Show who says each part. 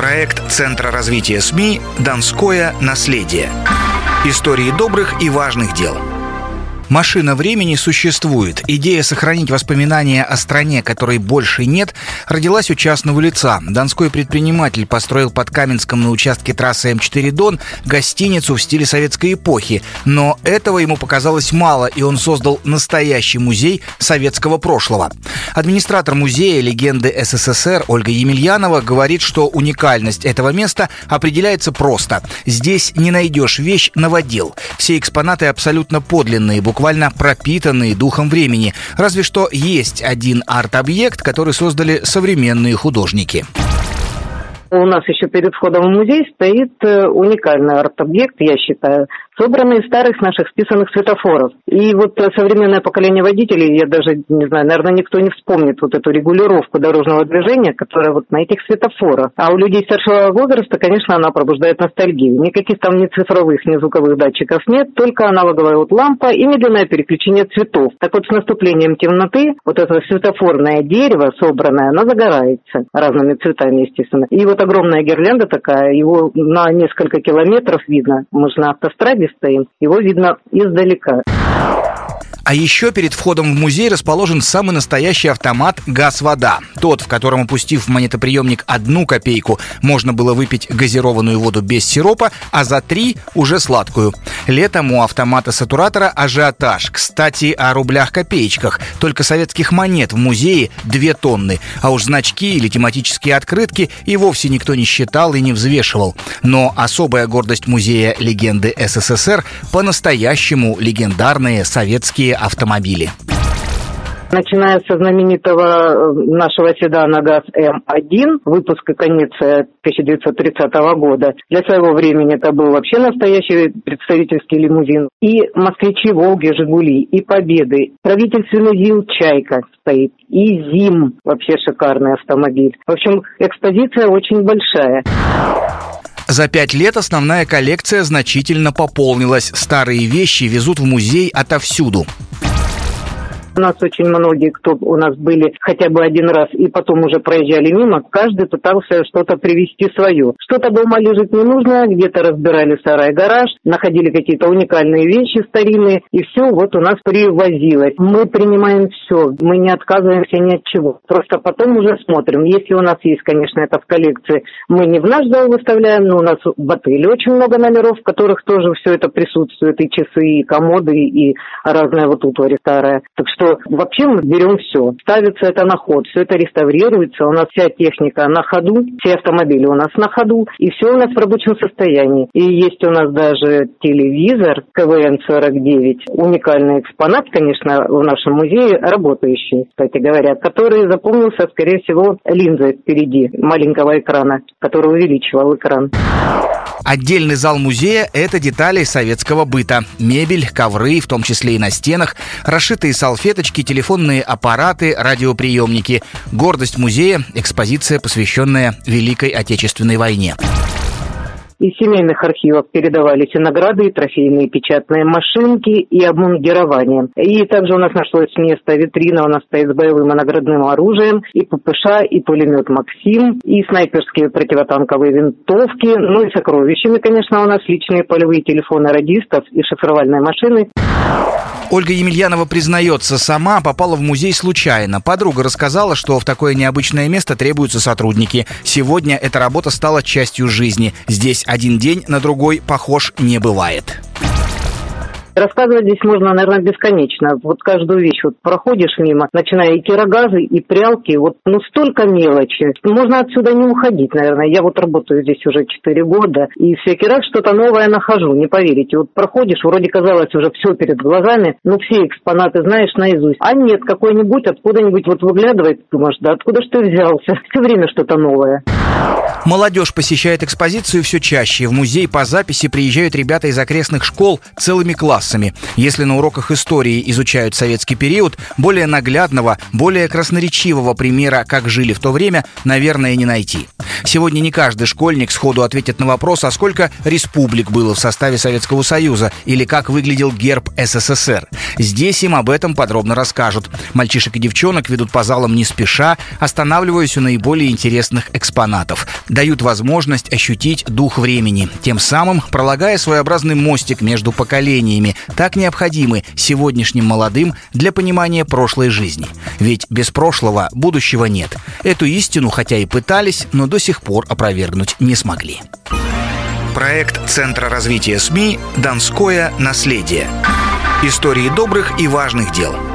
Speaker 1: Проект Центра развития СМИ «Донское наследие». Истории добрых и важных дел – Машина времени существует. Идея сохранить воспоминания о стране, которой больше нет, родилась у частного лица. Донской предприниматель построил под Каменском на участке трассы М4 Дон гостиницу в стиле советской эпохи. Но этого ему показалось мало, и он создал настоящий музей советского прошлого. Администратор музея легенды СССР Ольга Емельянова говорит, что уникальность этого места определяется просто. Здесь не найдешь вещь новодел. Все экспонаты абсолютно подлинные, буквально буквально пропитанные духом времени. Разве что есть один арт-объект, который создали современные художники.
Speaker 2: У нас еще перед входом в музей стоит э, уникальный арт-объект, я считаю, собранный из старых наших списанных светофоров. И вот современное поколение водителей, я даже не знаю, наверное, никто не вспомнит вот эту регулировку дорожного движения, которая вот на этих светофорах. А у людей старшего возраста, конечно, она пробуждает ностальгию. Никаких там ни цифровых, ни звуковых датчиков нет, только аналоговая вот лампа и медленное переключение цветов. Так вот, с наступлением темноты вот это светофорное дерево собранное, оно загорается разными цветами, естественно. И вот огромная гирлянда такая, его на несколько километров видно, мы же на автостраде стоим, его видно издалека.
Speaker 1: А еще перед входом в музей расположен самый настоящий автомат «Газ-вода». Тот, в котором, опустив в монетоприемник одну копейку, можно было выпить газированную воду без сиропа, а за три уже сладкую. Летом у автомата-сатуратора ажиотаж. Кстати, о рублях-копеечках. Только советских монет в музее две тонны. А уж значки или тематические открытки и вовсе никто не считал и не взвешивал. Но особая гордость музея легенды СССР по-настоящему легендарные советские автомобили.
Speaker 2: Начиная со знаменитого э, нашего седана ГАЗ-М1, выпуска конец 1930 года. Для своего времени это был вообще настоящий представительский лимузин. И москвичи Волги, Жигули, и Победы. Правительственный ЗИЛ Чайка стоит. И ЗИМ, вообще шикарный автомобиль. В общем, экспозиция очень большая.
Speaker 1: За пять лет основная коллекция значительно пополнилась. Старые вещи везут в музей отовсюду.
Speaker 2: У нас очень многие, кто у нас были хотя бы один раз и потом уже проезжали мимо, каждый пытался что-то привезти свое. Что-то дома лежит ненужное, где-то разбирали сарай, гараж, находили какие-то уникальные вещи старинные, и все вот у нас привозилось. Мы принимаем все, мы не отказываемся ни от чего. Просто потом уже смотрим. Если у нас есть, конечно, это в коллекции, мы не в наш зал выставляем, но у нас в отеле очень много номеров, в которых тоже все это присутствует, и часы, и комоды, и разная вот утварь старая. Так что что вообще мы берем все. Ставится это на ход, все это реставрируется, у нас вся техника на ходу, все автомобили у нас на ходу, и все у нас в рабочем состоянии. И есть у нас даже телевизор КВН-49, уникальный экспонат, конечно, в нашем музее, работающий, кстати говоря, который запомнился, скорее всего, линзой впереди маленького экрана, который увеличивал экран.
Speaker 1: Отдельный зал музея – это детали советского быта. Мебель, ковры, в том числе и на стенах, расшитые салфеточки, телефонные аппараты, радиоприемники. Гордость музея – экспозиция, посвященная Великой Отечественной войне.
Speaker 2: Из семейных архивов передавались и награды, и трофейные печатные машинки, и обмундирование. И также у нас нашлось место, витрина у нас стоит с боевым и наградным оружием, и ППШ, и пулемет «Максим», и снайперские противотанковые винтовки, ну и сокровищами, конечно, у нас личные полевые телефоны радистов и шифровальные машины.
Speaker 1: Ольга Емельянова признается, сама попала в музей случайно. Подруга рассказала, что в такое необычное место требуются сотрудники. Сегодня эта работа стала частью жизни. Здесь один день на другой похож не бывает.
Speaker 2: Рассказывать здесь можно, наверное, бесконечно. Вот каждую вещь вот проходишь мимо, начиная и кирогазы, и прялки, вот ну столько мелочи. Можно отсюда не уходить, наверное. Я вот работаю здесь уже 4 года, и всякий раз что-то новое нахожу, не поверите. Вот проходишь, вроде казалось уже все перед глазами, ну все экспонаты знаешь наизусть. А нет, какой-нибудь откуда-нибудь вот выглядывает, думаешь, да откуда ж ты взялся? Все время что-то новое.
Speaker 1: Молодежь посещает экспозицию все чаще. В музей по записи приезжают ребята из окрестных школ целыми классами. Если на уроках истории изучают советский период, более наглядного, более красноречивого примера, как жили в то время, наверное, не найти. Сегодня не каждый школьник сходу ответит на вопрос, а сколько республик было в составе Советского Союза или как выглядел герб СССР. Здесь им об этом подробно расскажут. Мальчишек и девчонок ведут по залам не спеша, останавливаясь у наиболее интересных экспонатов. Дают возможность ощутить дух времени, тем самым пролагая своеобразный мостик между поколениями, так необходимый сегодняшним молодым для понимания прошлой жизни. Ведь без прошлого будущего нет. Эту истину, хотя и пытались, но до сих пор опровергнуть не смогли. Проект Центра развития СМИ «Донское наследие». Истории добрых и важных дел –